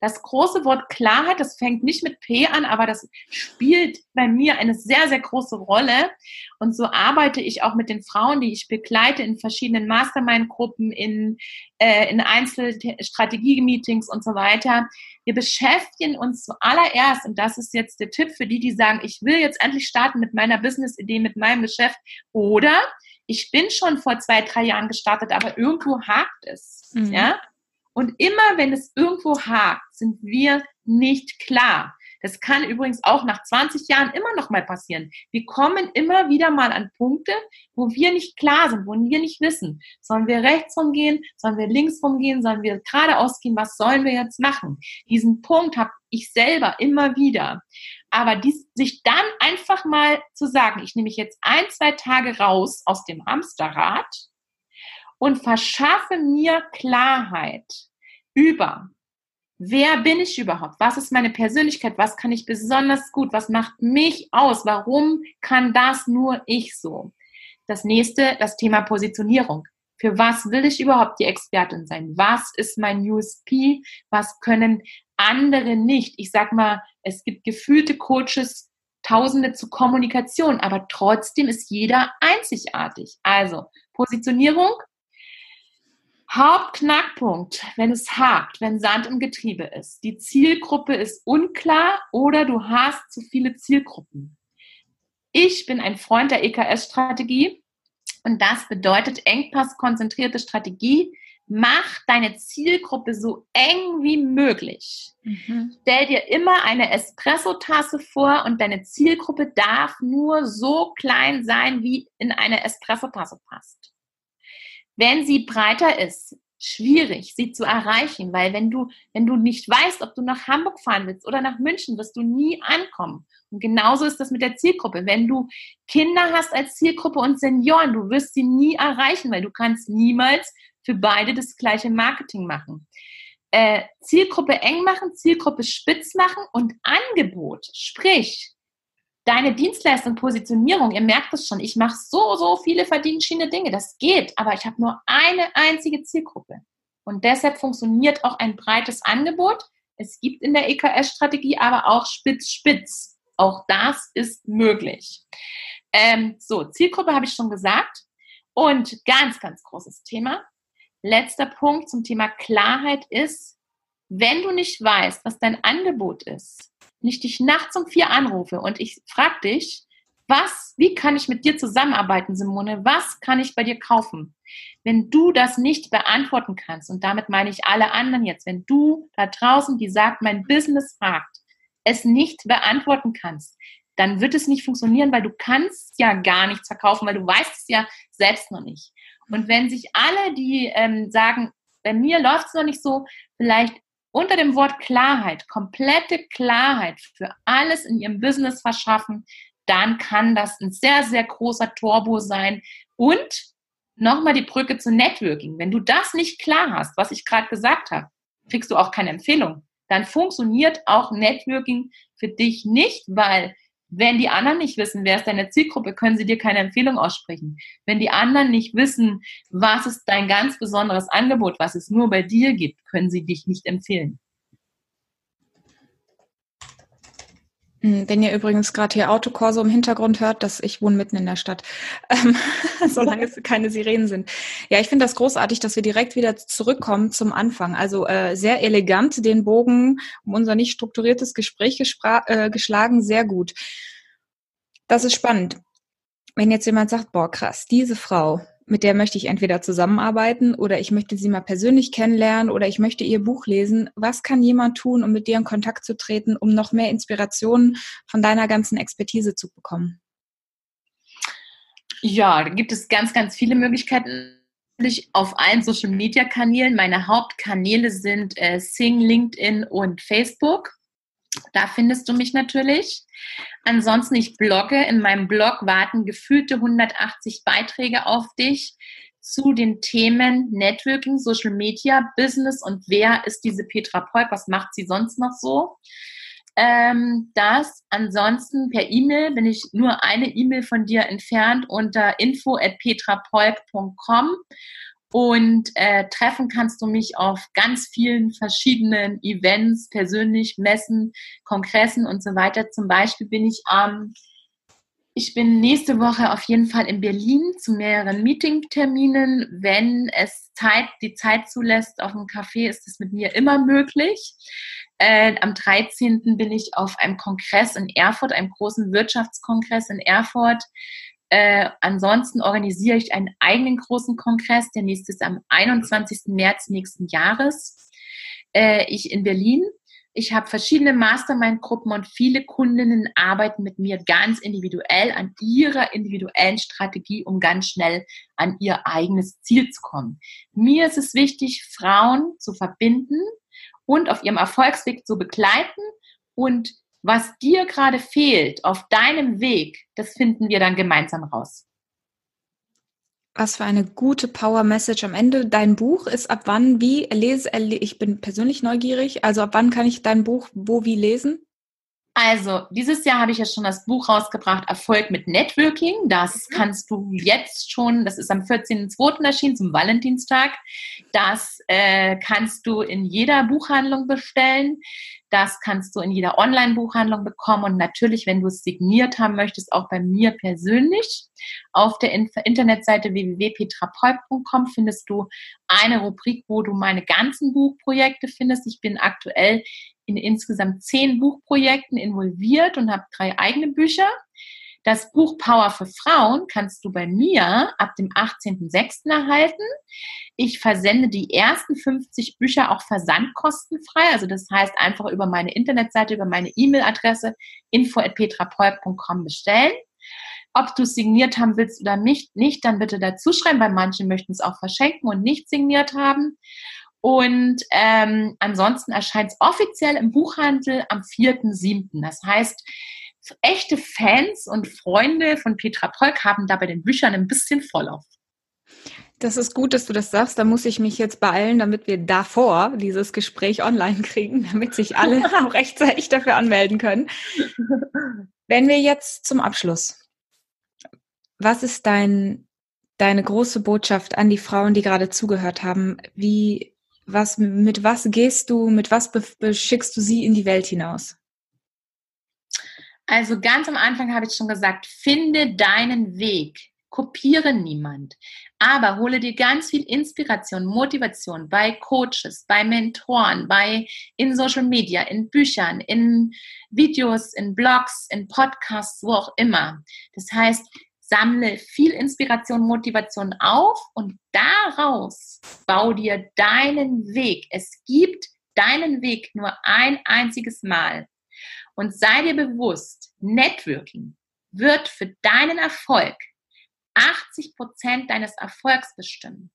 Das große Wort Klarheit, das fängt nicht mit P an, aber das spielt bei mir eine sehr, sehr große Rolle. Und so arbeite ich auch mit den Frauen, die ich begleite in verschiedenen Mastermind-Gruppen, in, äh, in Einzelstrategie-Meetings und so weiter. Wir beschäftigen uns zuallererst, und das ist jetzt der Tipp für die, die sagen, ich will jetzt endlich starten mit meiner Business-Idee, mit meinem Geschäft, oder ich bin schon vor zwei, drei Jahren gestartet, aber irgendwo hakt es. Mhm. Ja? Und immer wenn es irgendwo hakt, sind wir nicht klar. Das kann übrigens auch nach 20 Jahren immer noch mal passieren. Wir kommen immer wieder mal an Punkte, wo wir nicht klar sind, wo wir nicht wissen. Sollen wir rechts rumgehen? Sollen wir links rumgehen? Sollen wir geradeaus gehen? Was sollen wir jetzt machen? Diesen Punkt habe ich selber immer wieder. Aber dies, sich dann einfach mal zu sagen, ich nehme mich jetzt ein, zwei Tage raus aus dem Hamsterrad und verschaffe mir Klarheit über, wer bin ich überhaupt? Was ist meine Persönlichkeit? Was kann ich besonders gut? Was macht mich aus? Warum kann das nur ich so? Das nächste, das Thema Positionierung. Für was will ich überhaupt die Expertin sein? Was ist mein USP? Was können andere nicht? Ich sag mal, es gibt gefühlte Coaches, Tausende zur Kommunikation, aber trotzdem ist jeder einzigartig. Also Positionierung, Hauptknackpunkt, wenn es hakt, wenn Sand im Getriebe ist, die Zielgruppe ist unklar oder du hast zu viele Zielgruppen. Ich bin ein Freund der EKS-Strategie und das bedeutet engpasskonzentrierte Strategie. Mach deine Zielgruppe so eng wie möglich. Mhm. Stell dir immer eine Espresso-Tasse vor und deine Zielgruppe darf nur so klein sein, wie in eine Espresso-Tasse passt. Wenn sie breiter ist, schwierig, sie zu erreichen, weil wenn du, wenn du nicht weißt, ob du nach Hamburg fahren willst oder nach München, wirst du nie ankommen. Und genauso ist das mit der Zielgruppe. Wenn du Kinder hast als Zielgruppe und Senioren, du wirst sie nie erreichen, weil du kannst niemals für beide das gleiche Marketing machen. Äh, Zielgruppe eng machen, Zielgruppe spitz machen und Angebot, sprich, deine Dienstleistung, Positionierung, ihr merkt es schon, ich mache so, so viele verdienenschiene Dinge, das geht, aber ich habe nur eine einzige Zielgruppe. Und deshalb funktioniert auch ein breites Angebot, Es gibt in der EKS-Strategie aber auch Spitz-Spitz. Auch das ist möglich. Ähm, so, Zielgruppe habe ich schon gesagt. Und ganz, ganz großes Thema. Letzter Punkt zum Thema Klarheit ist, wenn du nicht weißt, was dein Angebot ist, nicht dich nachts um vier anrufe und ich frage dich, was, wie kann ich mit dir zusammenarbeiten, Simone? Was kann ich bei dir kaufen? Wenn du das nicht beantworten kannst, und damit meine ich alle anderen jetzt, wenn du da draußen, die sagt, mein Business fragt, es nicht beantworten kannst, dann wird es nicht funktionieren, weil du kannst ja gar nichts verkaufen, weil du weißt es ja selbst noch nicht. Und wenn sich alle, die ähm, sagen, bei mir läuft es noch nicht so, vielleicht unter dem Wort Klarheit, komplette Klarheit für alles in ihrem Business verschaffen, dann kann das ein sehr, sehr großer Turbo sein. Und nochmal die Brücke zu Networking. Wenn du das nicht klar hast, was ich gerade gesagt habe, kriegst du auch keine Empfehlung. Dann funktioniert auch Networking für dich nicht, weil wenn die anderen nicht wissen, wer ist deine Zielgruppe, können sie dir keine Empfehlung aussprechen. Wenn die anderen nicht wissen, was ist dein ganz besonderes Angebot, was es nur bei dir gibt, können sie dich nicht empfehlen. Hm, wenn ihr übrigens gerade hier Autokorso im Hintergrund hört, dass ich wohne mitten in der Stadt, ähm, solange es keine Sirenen sind. Ja, ich finde das großartig, dass wir direkt wieder zurückkommen zum Anfang. Also äh, sehr elegant den Bogen um unser nicht strukturiertes Gespräch äh, geschlagen, sehr gut. Das ist spannend. Wenn jetzt jemand sagt, boah, krass, diese Frau, mit der möchte ich entweder zusammenarbeiten oder ich möchte sie mal persönlich kennenlernen oder ich möchte ihr Buch lesen. Was kann jemand tun, um mit dir in Kontakt zu treten, um noch mehr Inspirationen von deiner ganzen Expertise zu bekommen? Ja, da gibt es ganz, ganz viele Möglichkeiten auf allen Social Media Kanälen. Meine Hauptkanäle sind äh, Sing, LinkedIn und Facebook. Da findest du mich natürlich. Ansonsten, ich blogge. In meinem Blog warten gefühlte 180 Beiträge auf dich zu den Themen Networking, Social Media, Business und wer ist diese Petra Polk? Was macht sie sonst noch so? Ähm, das ansonsten per E-Mail bin ich nur eine E-Mail von dir entfernt unter info at petrapolk.com und äh, treffen kannst du mich auf ganz vielen verschiedenen Events, persönlich, Messen, Kongressen und so weiter. Zum Beispiel bin ich am, ähm, ich bin nächste Woche auf jeden Fall in Berlin zu mehreren Meetingterminen. Wenn es Zeit, die Zeit zulässt auf dem Café, ist es mit mir immer möglich. Äh, am 13. bin ich auf einem Kongress in Erfurt, einem großen Wirtschaftskongress in Erfurt. Äh, ansonsten organisiere ich einen eigenen großen Kongress, der nächste ist am 21. März nächsten Jahres. Äh, ich in Berlin. Ich habe verschiedene Mastermind-Gruppen und viele Kundinnen arbeiten mit mir ganz individuell an ihrer individuellen Strategie, um ganz schnell an ihr eigenes Ziel zu kommen. Mir ist es wichtig, Frauen zu verbinden und auf ihrem Erfolgsweg zu begleiten und was dir gerade fehlt auf deinem Weg, das finden wir dann gemeinsam raus. Was für eine gute Power Message am Ende. Dein Buch ist ab wann, wie lese, ich bin persönlich neugierig, also ab wann kann ich dein Buch wo, wie lesen? Also, dieses Jahr habe ich ja schon das Buch rausgebracht, Erfolg mit Networking. Das mhm. kannst du jetzt schon, das ist am 14.02. erschienen, zum Valentinstag. Das äh, kannst du in jeder Buchhandlung bestellen. Das kannst du in jeder Online-Buchhandlung bekommen und natürlich, wenn du es signiert haben möchtest, auch bei mir persönlich. Auf der Internetseite www.petrapold.com findest du eine Rubrik, wo du meine ganzen Buchprojekte findest. Ich bin aktuell in insgesamt zehn Buchprojekten involviert und habe drei eigene Bücher. Das Buch Power für Frauen kannst du bei mir ab dem 18.06. erhalten. Ich versende die ersten 50 Bücher auch versandkostenfrei. Also das heißt einfach über meine Internetseite, über meine E-Mail-Adresse info.petrapolk.com bestellen. Ob du es signiert haben willst oder nicht, nicht, dann bitte dazu schreiben, weil manche möchten es auch verschenken und nicht signiert haben. Und ähm, ansonsten erscheint es offiziell im Buchhandel am 4.7. Das heißt, echte Fans und Freunde von Petra Polk haben da bei den Büchern ein bisschen Vorlauf. Das ist gut, dass du das sagst. Da muss ich mich jetzt beeilen, damit wir davor dieses Gespräch online kriegen, damit sich alle auch rechtzeitig dafür anmelden können. Wenn wir jetzt zum Abschluss, was ist dein, deine große Botschaft an die Frauen, die gerade zugehört haben? Wie was, mit was gehst du, mit was beschickst du sie in die Welt hinaus? Also ganz am Anfang habe ich schon gesagt, finde deinen Weg. Kopiere niemand. Aber hole dir ganz viel Inspiration, Motivation bei Coaches, bei Mentoren, bei in Social Media, in Büchern, in Videos, in Blogs, in Podcasts, wo auch immer. Das heißt, sammle viel Inspiration, Motivation auf und daraus bau dir deinen Weg. Es gibt deinen Weg nur ein einziges Mal. Und sei dir bewusst, Networking wird für deinen Erfolg 80 Prozent deines Erfolgs bestimmen.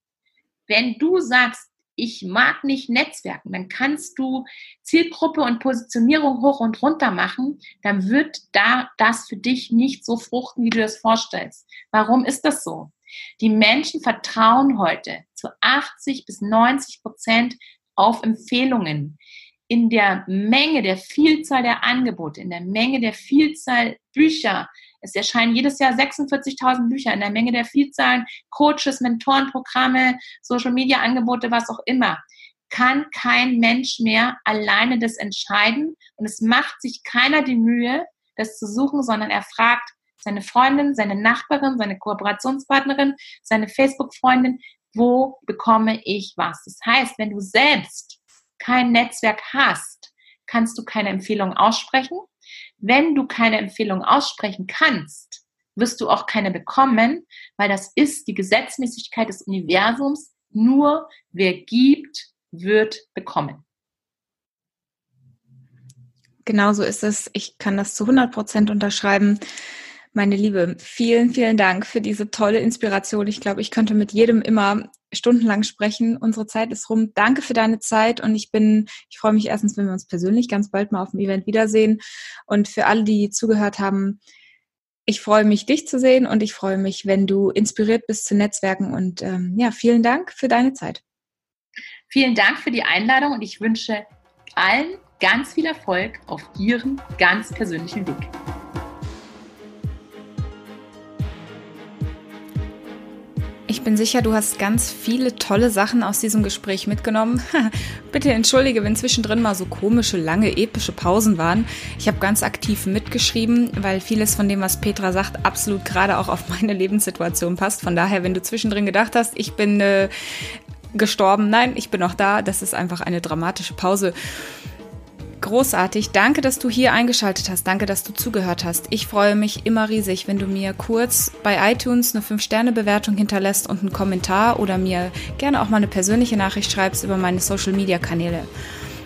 Wenn du sagst, ich mag nicht Netzwerken, dann kannst du Zielgruppe und Positionierung hoch und runter machen, dann wird da das für dich nicht so fruchten, wie du das vorstellst. Warum ist das so? Die Menschen vertrauen heute zu 80 bis 90 Prozent auf Empfehlungen. In der Menge der Vielzahl der Angebote, in der Menge der Vielzahl Bücher, es erscheinen jedes Jahr 46.000 Bücher in der Menge der Vielzahlen, Coaches, Mentorenprogramme, Social-Media-Angebote, was auch immer. Kann kein Mensch mehr alleine das entscheiden und es macht sich keiner die Mühe, das zu suchen, sondern er fragt seine Freundin, seine Nachbarin, seine Kooperationspartnerin, seine Facebook-Freundin, wo bekomme ich was? Das heißt, wenn du selbst kein Netzwerk hast, kannst du keine Empfehlung aussprechen wenn du keine Empfehlung aussprechen kannst, wirst du auch keine bekommen, weil das ist die Gesetzmäßigkeit des Universums. Nur wer gibt, wird bekommen. Genauso ist es. Ich kann das zu 100 Prozent unterschreiben. Meine Liebe, vielen, vielen Dank für diese tolle Inspiration. Ich glaube, ich könnte mit jedem immer stundenlang sprechen. Unsere Zeit ist rum. Danke für deine Zeit und ich bin, ich freue mich erstens, wenn wir uns persönlich ganz bald mal auf dem Event wiedersehen. Und für alle, die zugehört haben, ich freue mich, dich zu sehen und ich freue mich, wenn du inspiriert bist zu Netzwerken. Und ähm, ja, vielen Dank für deine Zeit. Vielen Dank für die Einladung und ich wünsche allen ganz viel Erfolg auf ihrem ganz persönlichen Weg. Ich bin sicher, du hast ganz viele tolle Sachen aus diesem Gespräch mitgenommen. Bitte entschuldige, wenn zwischendrin mal so komische, lange, epische Pausen waren. Ich habe ganz aktiv mitgeschrieben, weil vieles von dem, was Petra sagt, absolut gerade auch auf meine Lebenssituation passt. Von daher, wenn du zwischendrin gedacht hast, ich bin äh, gestorben, nein, ich bin noch da, das ist einfach eine dramatische Pause. Großartig. Danke, dass du hier eingeschaltet hast. Danke, dass du zugehört hast. Ich freue mich immer riesig, wenn du mir kurz bei iTunes eine 5-Sterne-Bewertung hinterlässt und einen Kommentar oder mir gerne auch mal eine persönliche Nachricht schreibst über meine Social-Media-Kanäle.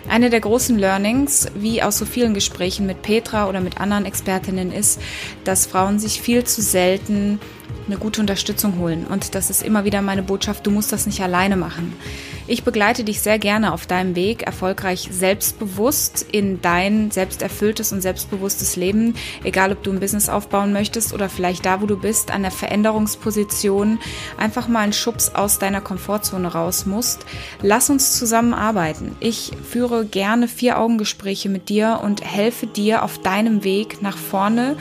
Eine der großen Learnings, wie aus so vielen Gesprächen mit Petra oder mit anderen Expertinnen, ist, dass Frauen sich viel zu selten eine gute Unterstützung holen. Und das ist immer wieder meine Botschaft, du musst das nicht alleine machen. Ich begleite dich sehr gerne auf deinem Weg, erfolgreich selbstbewusst in dein selbsterfülltes und selbstbewusstes Leben, egal ob du ein Business aufbauen möchtest oder vielleicht da, wo du bist, an der Veränderungsposition, einfach mal einen Schubs aus deiner Komfortzone raus musst. Lass uns zusammenarbeiten. Ich führe gerne Vier-Augen-Gespräche mit dir und helfe dir auf deinem Weg nach vorne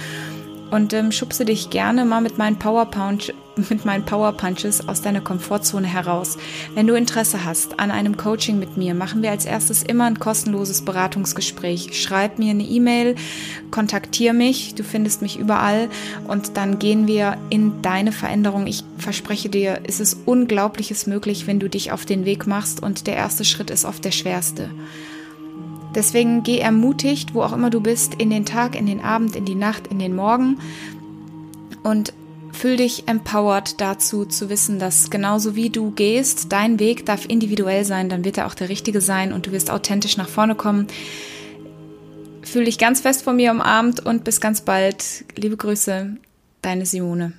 und ähm, schubse dich gerne mal mit meinen Power Punch, mit meinen Power Punches aus deiner Komfortzone heraus. Wenn du Interesse hast an einem Coaching mit mir, machen wir als erstes immer ein kostenloses Beratungsgespräch. Schreib mir eine E-Mail, kontaktiere mich, du findest mich überall und dann gehen wir in deine Veränderung. Ich verspreche dir, es ist Unglaubliches möglich, wenn du dich auf den Weg machst und der erste Schritt ist oft der schwerste. Deswegen geh ermutigt, wo auch immer du bist, in den Tag, in den Abend, in die Nacht, in den Morgen und fühl dich empowered dazu zu wissen, dass genauso wie du gehst, dein Weg darf individuell sein, dann wird er auch der richtige sein und du wirst authentisch nach vorne kommen. Fühl dich ganz fest von mir umarmt und bis ganz bald. Liebe Grüße, deine Simone.